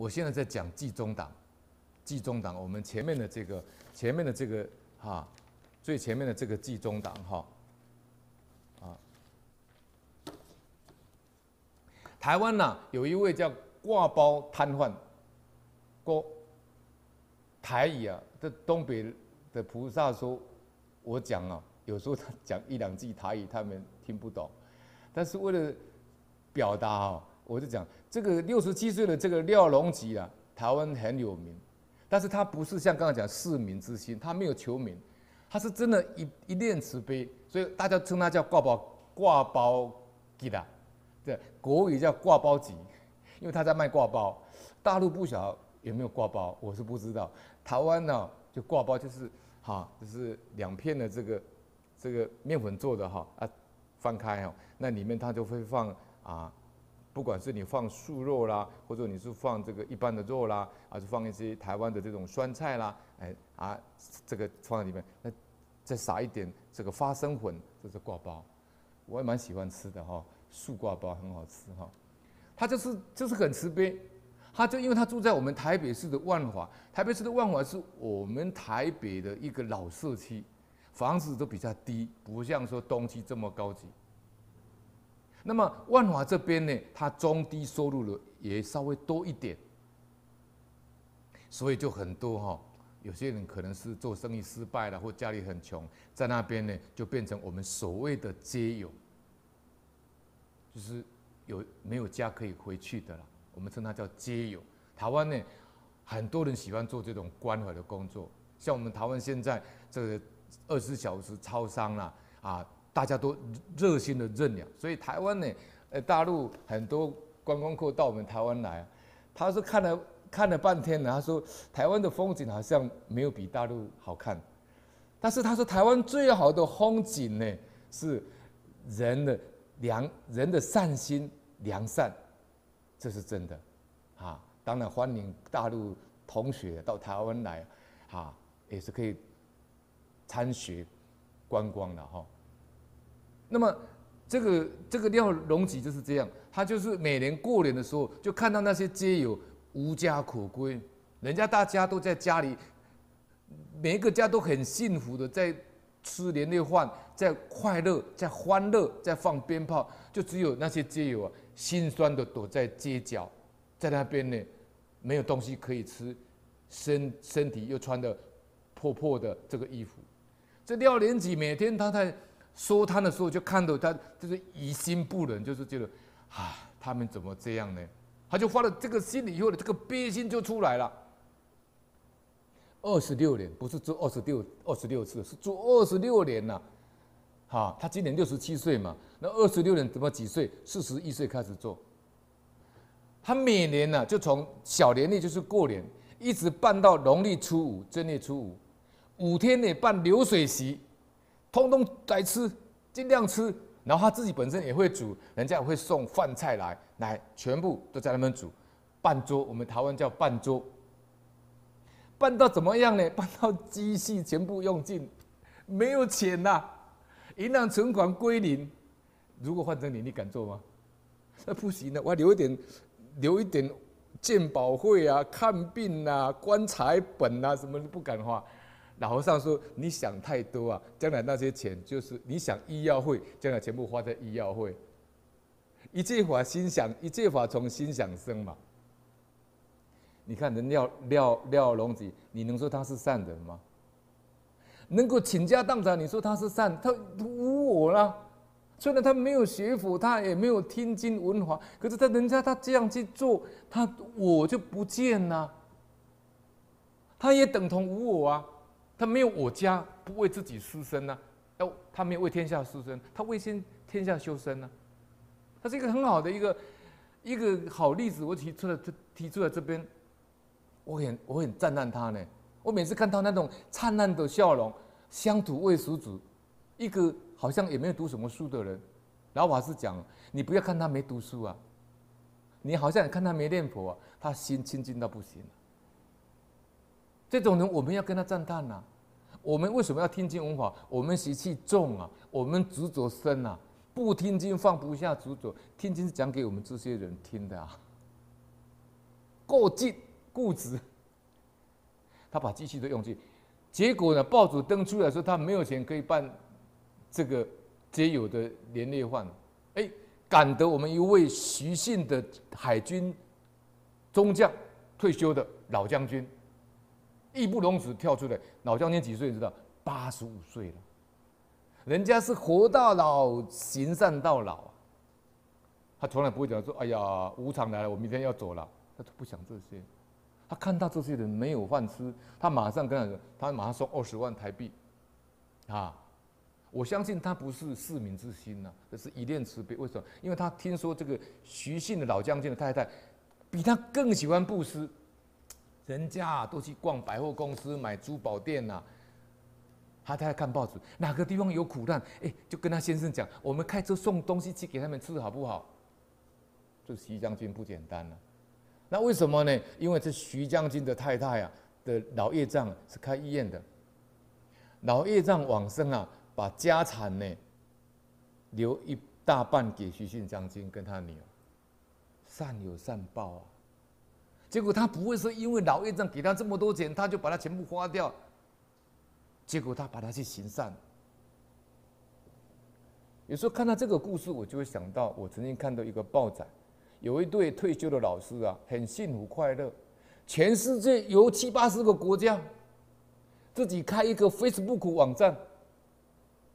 我现在在讲济中党，济中党，我们前面的这个，前面的这个哈，最前面的这个济中党哈，啊，台湾呐有一位叫挂包瘫痪，郭台语啊，这东北的菩萨说，我讲啊，有时候他讲一两句台语，他们听不懂，但是为了表达哈。我就讲这个六十七岁的这个廖龙吉啊，台湾很有名，但是他不是像刚刚讲市民之心，他没有求名，他是真的一一念慈悲，所以大家称他叫挂包挂包吉的，对，国语叫挂包吉，因为他在卖挂包，大陆不晓有没有挂包，我是不知道，台湾呢就挂包就是哈，就是两片的这个这个面粉做的哈啊，翻开哦，那里面他就会放啊。不管是你放素肉啦，或者你是放这个一般的肉啦，还是放一些台湾的这种酸菜啦，哎啊，这个放在里面，那再撒一点这个花生粉，这是挂包，我也蛮喜欢吃的哈，素挂包很好吃哈。他就是就是很慈悲，他就因为他住在我们台北市的万华，台北市的万华是我们台北的一个老社区，房子都比较低，不像说东区这么高级。那么万华这边呢，它中低收入的也稍微多一点，所以就很多哈，有些人可能是做生意失败了，或家里很穷，在那边呢就变成我们所谓的街友，就是有没有家可以回去的了，我们称它叫街友。台湾呢，很多人喜欢做这种关怀的工作，像我们台湾现在这个二十四小时超商啦，啊。大家都热心的认养，所以台湾呢，呃，大陆很多观光客到我们台湾来，他说看了看了半天呢，他说台湾的风景好像没有比大陆好看，但是他说台湾最好的风景呢是人的良人的善心良善，这是真的，啊，当然欢迎大陆同学到台湾来，啊，也是可以参学观光的哈。那么，这个这个廖龙吉就是这样，他就是每年过年的时候，就看到那些街友无家可归，人家大家都在家里，每一个家都很幸福的在吃年夜饭，在快乐，在欢乐，在放鞭炮，就只有那些街友啊，心酸的躲在街角，在那边呢，没有东西可以吃，身身体又穿的破破的这个衣服，这廖连吉每天他在。收摊的时候，就看到他就是于心不忍，就是觉得，啊，他们怎么这样呢？他就发了这个心里以后的这个憋心就出来了。二十六年，不是做二十六二十六次，是做二十六年呐。哈，他今年六十七岁嘛，那二十六年怎么几岁？四十一岁开始做。他每年呢，就从小年历就是过年，一直办到农历初五，正月初五，五天内办流水席。通通来吃，尽量吃，然后他自己本身也会煮，人家也会送饭菜来，来全部都在那边煮，办桌，我们台湾叫办桌，办到怎么样呢？办到积蓄全部用尽，没有钱呐，银行存款归零。如果换成你，你敢做吗？那 不行的，我留一点，留一点健保费啊，看病啊，棺材本啊，什么都不敢花。老和尚说：“你想太多啊！将来那些钱就是你想医药费，将来全部花在医药费。一切法心想，一切法从心想生嘛。你看人廖廖廖龙子，你能说他是善人吗？能够倾家荡产，你说他是善？他无我啦。虽然他没有学佛，他也没有听经闻法，可是他人家他这样去做，他我就不见了。他也等同无我啊。”他没有我家，不为自己施身呢，要他没有为天下施身，他为先天下修身呢。他是一个很好的一个一个好例子，我提出了，提提出来这边，我很我很赞叹他呢。我每次看到那种灿烂的笑容，乡土味十足，一个好像也没有读什么书的人，老法师讲，你不要看他没读书啊，你好像看他没念佛啊，他心清净到不行。这种人我们要跟他赞叹呐。我们为什么要听经闻法？我们习气重啊，我们执着深啊，不听经放不下执着。听经是讲给我们这些人听的啊。够劲固执，他把机器都用尽，结果呢，报纸登出来说他没有钱可以办这个街友的年夜饭，哎，赶得我们一位徐姓的海军中将退休的老将军，义不容辞跳出来。老将军几岁你知道？八十五岁了，人家是活到老，行善到老。他从来不会讲说：“哎呀，无常来了，我明天要走了。”他都不想这些。他看到这些人没有饭吃，他马上跟他说：“他马上送二十万台币。”啊，我相信他不是市民之心呐、啊，这是一念慈悲。为什么？因为他听说这个徐姓的老将军的太太比他更喜欢布施，人家都去逛百货公司、买珠宝店呐、啊。他在看报纸，哪个地方有苦难，哎，就跟他先生讲：“我们开车送东西去给他们吃，好不好？”这徐将军不简单了，那为什么呢？因为这徐将军的太太啊的老业障是开医院的，老业障往生啊，把家产呢留一大半给徐姓将军跟他女儿，善有善报啊。结果他不会说因为老业障给他这么多钱，他就把它全部花掉，结果他把它去行善。有时候看到这个故事，我就会想到我曾经看到一个报载。有一对退休的老师啊，很幸福快乐，全世界有七八十个国家，自己开一个 Facebook 网站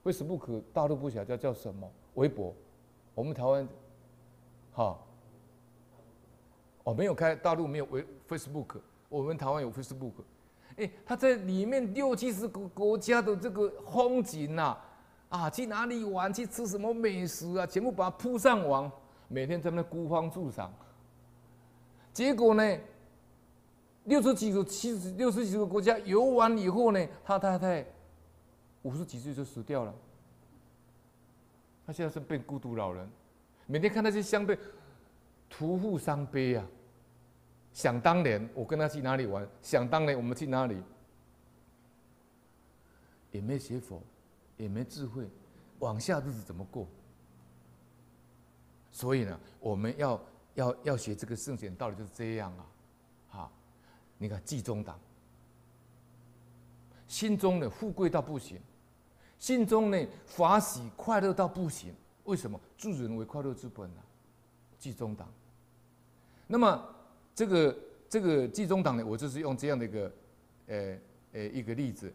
，Facebook 大陆不晓得叫叫什么，微博，我们台湾，哈，哦没有开，大陆没有微 Facebook，我们台湾有 Facebook，哎，他在里面六七十个国家的这个风景呐，啊，去哪里玩，去吃什么美食啊，全部把它铺上网。每天在那孤芳自赏，结果呢，六十几个、七十、六十几个国家游完以后呢，他太太五十几岁就死掉了。他现在是变孤独老人，每天看那些相片，徒负伤悲啊。想当年我跟他去哪里玩，想当年我们去哪里，也没学佛，也没智慧，往下日子怎么过？所以呢，我们要要要学这个圣贤道理就是这样啊，哈，你看济中党，心中呢富贵到不行，心中呢法喜快乐到不行，为什么？助人为快乐之本啊，济中党。那么这个这个济中党呢，我就是用这样的一个，呃呃一个例子。